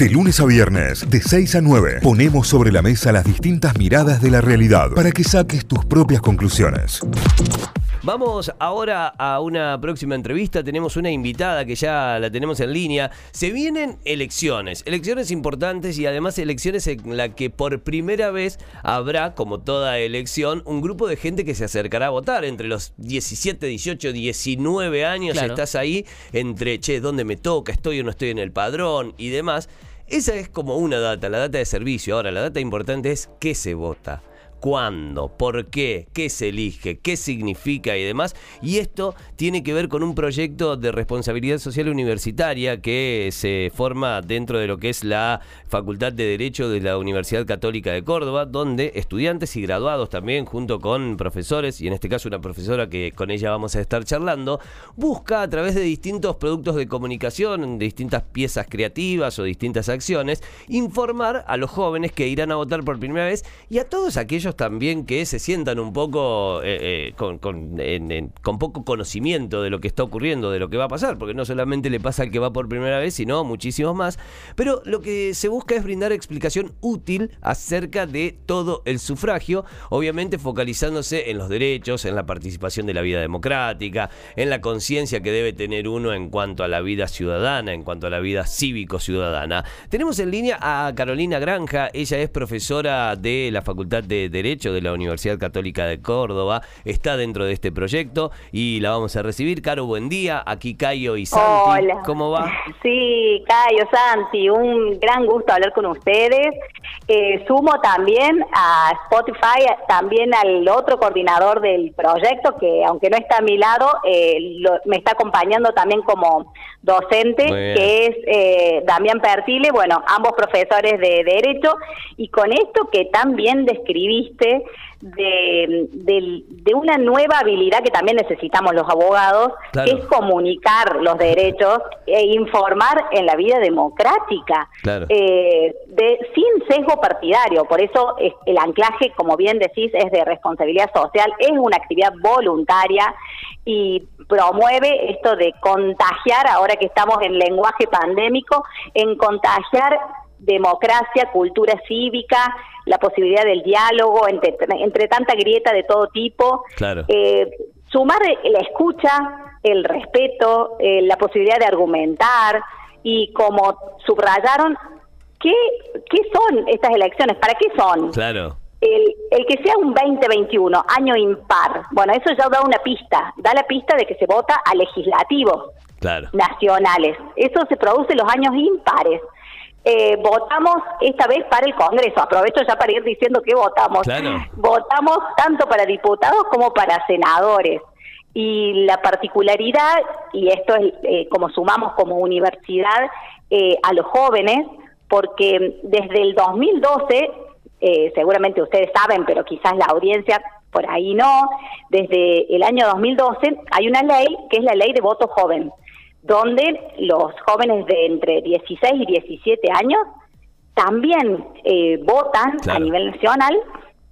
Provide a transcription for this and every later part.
De lunes a viernes, de 6 a 9, ponemos sobre la mesa las distintas miradas de la realidad para que saques tus propias conclusiones. Vamos ahora a una próxima entrevista. Tenemos una invitada que ya la tenemos en línea. Se vienen elecciones, elecciones importantes y además elecciones en la que por primera vez habrá, como toda elección, un grupo de gente que se acercará a votar. Entre los 17, 18, 19 años estás ahí, entre, che, ¿dónde me toca? ¿Estoy o no estoy en el padrón? Y demás. Esa es como una data, la data de servicio. Ahora, la data importante es qué se vota cuándo, por qué, qué se elige, qué significa y demás. Y esto tiene que ver con un proyecto de responsabilidad social universitaria que se forma dentro de lo que es la Facultad de Derecho de la Universidad Católica de Córdoba, donde estudiantes y graduados también, junto con profesores, y en este caso una profesora que con ella vamos a estar charlando, busca a través de distintos productos de comunicación, de distintas piezas creativas o distintas acciones, informar a los jóvenes que irán a votar por primera vez y a todos aquellos también que se sientan un poco eh, eh, con, poco conocimiento de lo que está ocurriendo, de lo que va a pasar, porque no solamente le pasa al que va por primera vez, sino muchísimos más. Pero lo que se busca es brindar explicación útil acerca de todo el sufragio, obviamente focalizándose en los derechos, en la participación de la vida democrática, en la conciencia que debe tener uno en cuanto a la vida ciudadana, en cuanto a la vida cívico-ciudadana. Tenemos en línea a Carolina Granja, ella es profesora de la Facultad de Derecho de la Universidad Católica de Córdoba, está dentro de este proyecto y la vamos a recibir. Caro, buen día. Aquí Cayo y Santi. Hola. ¿Cómo va? Sí, Cayo, Santi, un gran gusto hablar con ustedes. Eh, sumo también a Spotify, también al otro coordinador del proyecto, que aunque no está a mi lado, eh, me está acompañando también como docente, que es eh, Damián Pertile, bueno, ambos profesores de Derecho, y con esto que también describiste de, de, una nueva habilidad que también necesitamos los abogados, que es comunicar los derechos e informar en la vida democrática, eh, de, sin sesgo partidario. Por eso el anclaje, como bien decís, es de responsabilidad social, es una actividad voluntaria y promueve esto de contagiar, ahora que estamos en lenguaje pandémico, en contagiar democracia, cultura cívica, la posibilidad del diálogo entre, entre tanta grieta de todo tipo. Claro. Eh, sumar la escucha, el respeto, eh, la posibilidad de argumentar y como subrayaron, ¿qué, ¿qué son estas elecciones? ¿Para qué son? Claro. El, el, que sea un 2021, año impar, bueno, eso ya da una pista, da la pista de que se vota a legislativos nacionales. Eso se produce en los años impares. Eh, votamos esta vez para el Congreso. Aprovecho ya para ir diciendo que votamos. Votamos tanto para diputados como para senadores. Y la particularidad, y esto es eh, como sumamos como universidad eh, a los jóvenes, porque desde el 2012, seguramente ustedes saben, pero quizás la audiencia por ahí no, desde el año 2012 hay una ley que es la ley de voto joven donde los jóvenes de entre 16 y 17 años también eh, votan a nivel nacional,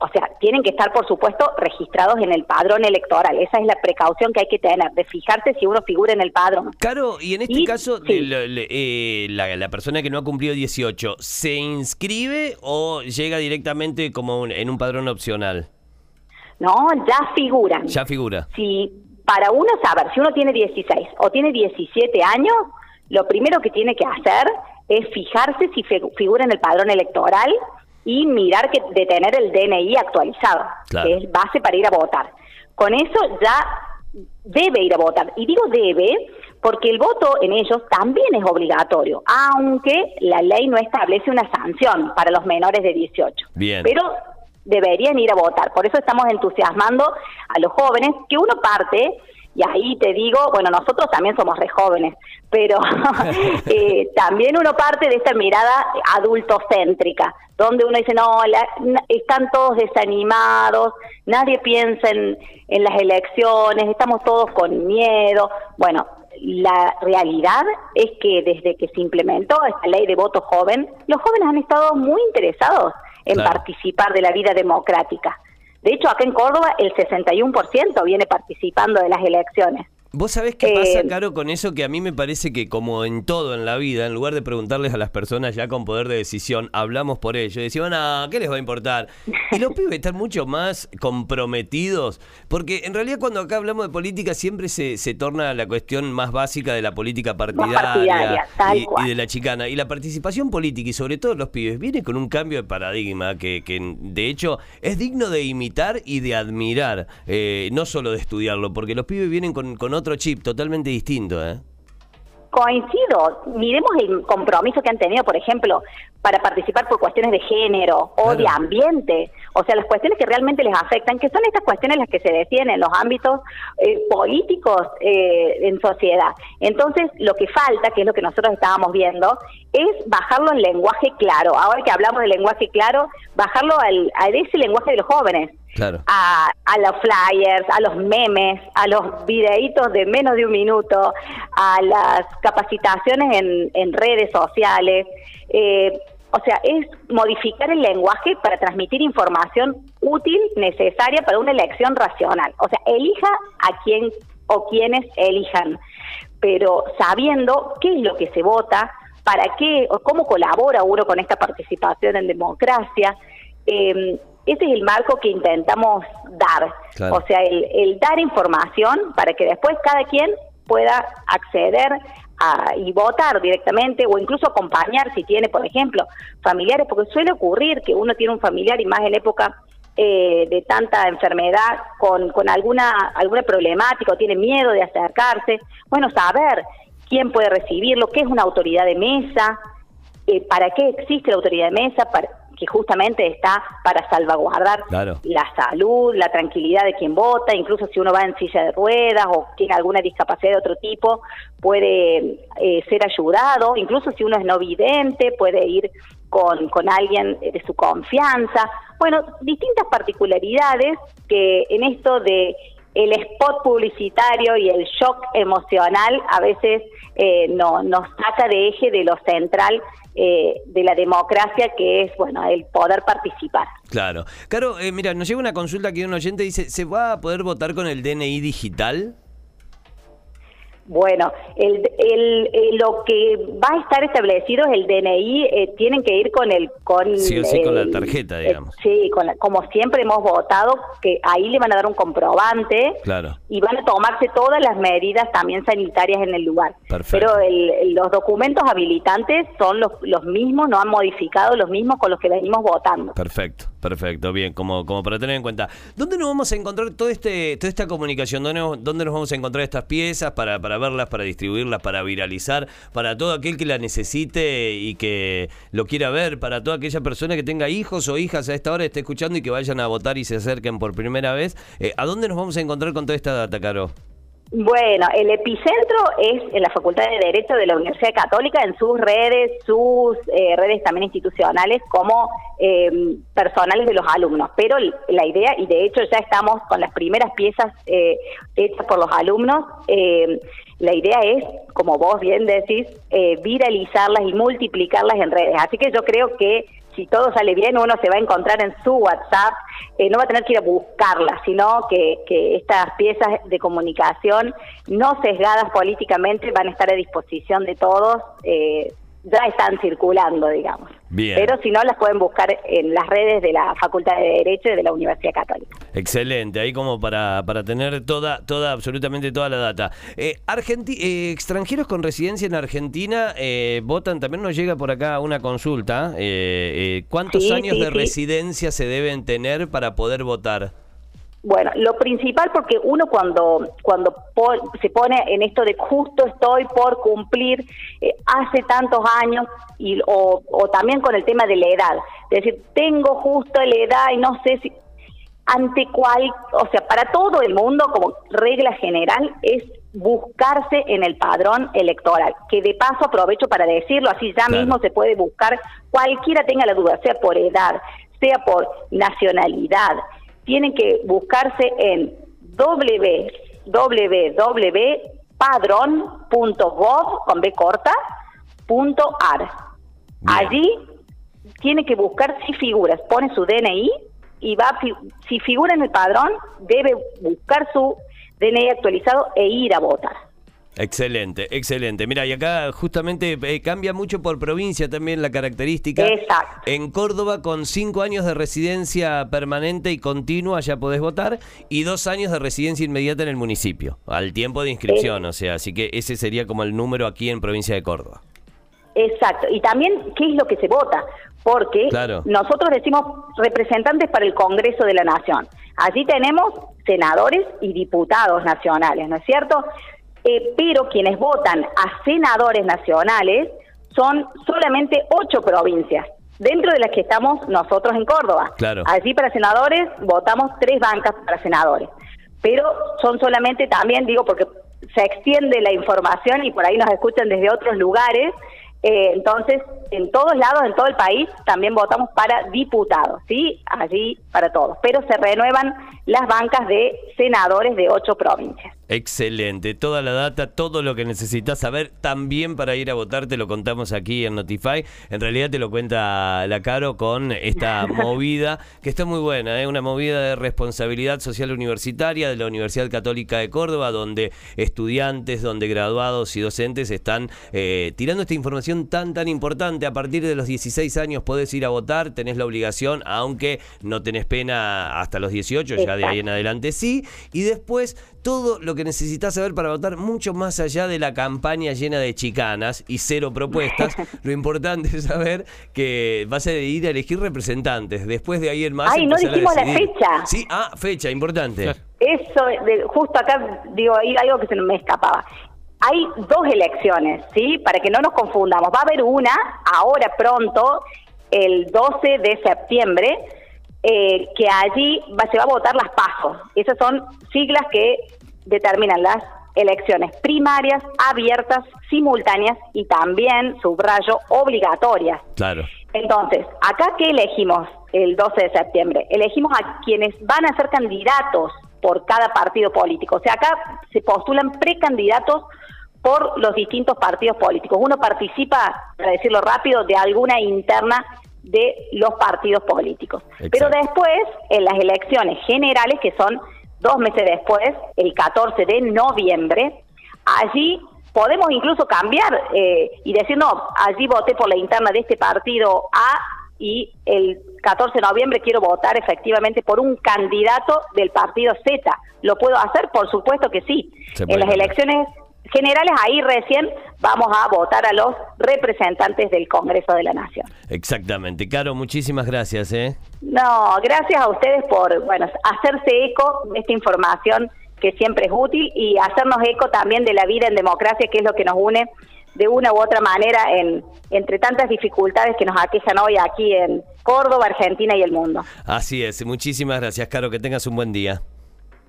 o sea, tienen que estar, por supuesto, registrados en el padrón electoral. Esa es la precaución que hay que tener, de fijarse si uno figura en el padrón. Claro, y en este caso, eh, la, persona que no ha cumplido 18, ¿se inscribe o llega directamente como en un padrón opcional? No, ya figura. Ya figura. Sí, para uno saber si uno tiene 16 o tiene 17 años, lo primero que tiene que hacer es fijarse si figura en el padrón electoral y mirar que de tener el DNI actualizado, que es base para ir a votar. Con eso ya debe ir a votar. Y digo debe porque el voto en ellos también es obligatorio, aunque la ley no establece una sanción para los menores de 18. Bien. Pero deberían ir a votar. Por eso estamos entusiasmando a los jóvenes, que uno parte, y ahí te digo, bueno, nosotros también somos re jóvenes, pero eh, también uno parte de esta mirada adultocéntrica, donde uno dice, no, están todos desanimados, nadie piensa en, en las elecciones, estamos todos con miedo. Bueno, la realidad es que desde que se implementó esta ley de voto joven, los jóvenes han estado muy interesados en participar de la vida democrática. De hecho, acá en Córdoba el 61% viene participando de las elecciones. Vos sabés qué pasa, Eh, Caro, con eso que a mí me parece que como en todo en la vida, en lugar de preguntarles a las personas ya con poder de decisión, hablamos por ello. Decían, ah, ¿qué les va a importar? Y los pibes están mucho más comprometidos, porque en realidad cuando acá hablamos de política siempre se, se torna la cuestión más básica de la política partidaria, partidaria, tal y, cual. y de la chicana. Y la participación política, y sobre todo los pibes, viene con un cambio de paradigma que, que de hecho es digno de imitar y de admirar, eh, no solo de estudiarlo, porque los pibes vienen con, con otro chip totalmente distinto, ¿eh? Coincido, miremos el compromiso que han tenido, por ejemplo, para participar por cuestiones de género o Claro. de ambiente, o sea, las cuestiones que realmente les afectan, que son estas cuestiones las que se deciden en los ámbitos eh, políticos eh, en sociedad. Entonces, lo que falta, que es lo que nosotros estábamos viendo, es bajarlo en lenguaje claro. Ahora que hablamos de lenguaje claro, bajarlo al, a ese lenguaje de los jóvenes A, a los flyers, a los memes, a los videitos de menos de un minuto, a las capacitaciones en, en redes sociales. Eh, o sea, es modificar el lenguaje para transmitir información útil, necesaria para una elección racional. O sea, elija a quien o quienes elijan, pero sabiendo qué es lo que se vota, para qué o cómo colabora uno con esta participación en democracia. Eh, ese es el marco que intentamos dar. Claro. O sea, el, el dar información para que después cada quien pueda acceder a- y votar directamente o incluso acompañar si tiene, por ejemplo, familiares, porque suele ocurrir que uno tiene un familiar y más en época eh, de tanta enfermedad con, con alguna, alguna problemática o tiene miedo de acercarse. Bueno, saber quién puede recibirlo, qué es una autoridad de mesa, eh, para qué existe la autoridad de mesa, para, que justamente está para salvaguardar Claro. la salud, la tranquilidad de quien vota, incluso si uno va en silla de ruedas o tiene alguna discapacidad de otro tipo, puede eh, ser ayudado, incluso si uno es no vidente, puede ir con, con alguien de su confianza. Bueno, distintas particularidades que en esto de el spot publicitario y el shock emocional a veces eh, no, nos saca de eje de lo central eh, de la democracia, que es bueno el poder participar. Claro. Caro, eh, mira, nos llega una consulta aquí de un oyente dice, ¿se va a poder votar con el DNI digital? Bueno, el, el- eh, lo que va a estar establecido es el DNI, eh, tienen que ir con el... Con, Sí o sí, con la tarjeta, eh, digamos. sí, con la- como siempre hemos votado, que ahí le van a dar un comprobante Claro. y van a tomarse todas las medidas también sanitarias en el lugar. Perfecto. Pero los documentos habilitantes son los, los mismos, no han modificado los mismos con los que venimos votando. Perfecto, perfecto, bien, como, como para tener en cuenta. ¿Dónde nos vamos a encontrar todo este, toda esta comunicación? ¿Dónde, dónde nos vamos a encontrar estas piezas para, para verlas, para distribuirlas, para viralizar, para todo aquel que la necesite y que lo quiera ver, para toda aquella persona que tenga hijos o hijas a esta hora, esté escuchando y que vayan a votar y se acerquen por primera vez? Eh, ¿A dónde nos vamos a encontrar con toda esta data, Caro? Bueno, el epicentro es en la Facultad de Derecho de la Universidad Católica, en sus redes, sus eh, redes también institucionales, como eh, personales de los alumnos. Pero la idea, y de hecho ya estamos con las primeras piezas eh, hechas por los alumnos, eh, la idea es, como vos bien decís, eh, viralizarlas y multiplicarlas en redes. Así que yo creo que si todo sale bien, uno se va a encontrar en su WhatsApp, eh, no va a tener que ir a buscarlas, sino que, que estas piezas de comunicación no sesgadas políticamente van a estar a disposición de todos, eh, ya están circulando, digamos. Bien. Pero si no, las pueden buscar en las redes de la Facultad de Derecho y de la Universidad Católica. Excelente, ahí como para, para tener toda, toda, absolutamente toda la data. Eh, argenti- eh, extranjeros con residencia en Argentina eh, votan, también nos llega por acá una consulta. eh, eh, ¿Cuántos Sí, años sí, de sí. residencia se deben tener para poder votar? Bueno, lo principal porque uno cuando cuando po- se pone en esto de justo estoy por cumplir eh, hace tantos años y o, o también con el tema de la edad, es decir, tengo justo la edad y no sé si ante cuál, o sea, para todo el mundo como regla general es buscarse en el padrón electoral, que de paso aprovecho para decirlo, así ya Claro. mismo se puede buscar, cualquiera tenga la duda, sea por edad, sea por nacionalidad, tienen que buscarse en www.padrón.gov con B corta, punto ar. Allí tiene que buscar si figuras, pone su DNI y va, si figura en el padrón, debe buscar su DNI actualizado e ir a votar. Excelente, excelente. Mira, y acá justamente eh, cambia mucho por provincia también la característica. Exacto. En Córdoba, con cinco años de residencia permanente y continua, ya podés votar, y dos años de residencia inmediata en el municipio, al tiempo de inscripción, o sea, así que ese sería como el número aquí en provincia de Córdoba. Exacto. Y también, ¿qué es lo que se vota? Porque Claro. nosotros decimos representantes para el Congreso de la Nación. Allí tenemos senadores y diputados nacionales, ¿no es cierto? Eh, pero quienes votan a senadores nacionales son solamente ocho provincias, dentro de las que estamos nosotros en Córdoba. Claro. Allí para senadores votamos tres bancas para senadores, pero son solamente también, digo, porque se extiende la información y por ahí nos escuchan desde otros lugares, eh, entonces en todos lados, en todo el país, también votamos para diputados, ¿sí? Allí para todos, pero se renuevan las bancas de senadores de ocho provincias. Excelente, toda la data, todo lo que necesitas saber también para ir a votar te lo contamos aquí en Notify. En realidad te lo cuenta la Caro con esta movida que está muy buena, ¿eh? una movida de responsabilidad social universitaria de la Universidad Católica de Córdoba, donde estudiantes, donde graduados y docentes están eh, tirando esta información tan tan importante. A partir de los 16 años podés ir a votar, tenés la obligación, aunque no tenés pena hasta los 18, ya de ahí en adelante sí. Y después todo lo que necesitas saber para votar, mucho más allá de la campaña llena de chicanas y cero propuestas. lo importante es saber que vas a ir a elegir representantes. Después de ahí en más. Ay, no dijimos la fecha. Sí, ah, fecha, importante. Claro. Eso, de- justo acá digo, hay algo que se me escapaba. Hay dos elecciones, ¿sí? Para que no nos confundamos. Va a haber una ahora pronto, el 12 de septiembre, eh, que allí va- se va a votar las PASO. Esas son siglas que determinan las elecciones primarias, abiertas, simultáneas y también, subrayo, obligatorias. Claro. Entonces, acá qué elegimos el 12 de septiembre? Elegimos a quienes van a ser candidatos por cada partido político. O sea, acá se postulan precandidatos por los distintos partidos políticos. Uno participa, para decirlo rápido, de alguna interna de los partidos políticos. Exacto. Pero después, en las elecciones generales, que son dos meses después, el 14 de noviembre, allí podemos incluso cambiar eh, y decir, no, allí voté por la interna de este partido A y el 14 de noviembre quiero votar efectivamente por un candidato del partido Z. ¿Lo puedo hacer? Por supuesto que sí. En las elecciones generales, ahí recién vamos a votar a los representantes del Congreso de la Nación. Exactamente. Caro, muchísimas gracias, ¿eh? No, gracias a ustedes por, bueno, hacerse eco de esta información que siempre es útil y hacernos eco también de la vida en democracia, que es lo que nos une de una u otra manera en, entre tantas dificultades que nos aquejan hoy aquí en Córdoba, Argentina y el mundo. Así es. Muchísimas gracias, Caro. Que tengas un buen día.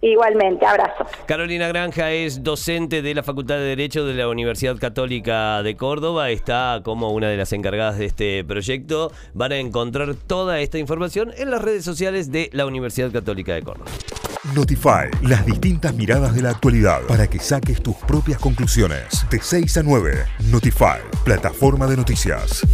Igualmente, abrazo. Carolina Granja es docente de la Facultad de Derecho de la Universidad Católica de Córdoba. Está como una de las encargadas de este proyecto. Van a encontrar toda esta información en las redes sociales de la Universidad Católica de Córdoba. Notify, las distintas miradas de la actualidad para que saques tus propias conclusiones. De 6 a 9, Notify, plataforma de noticias.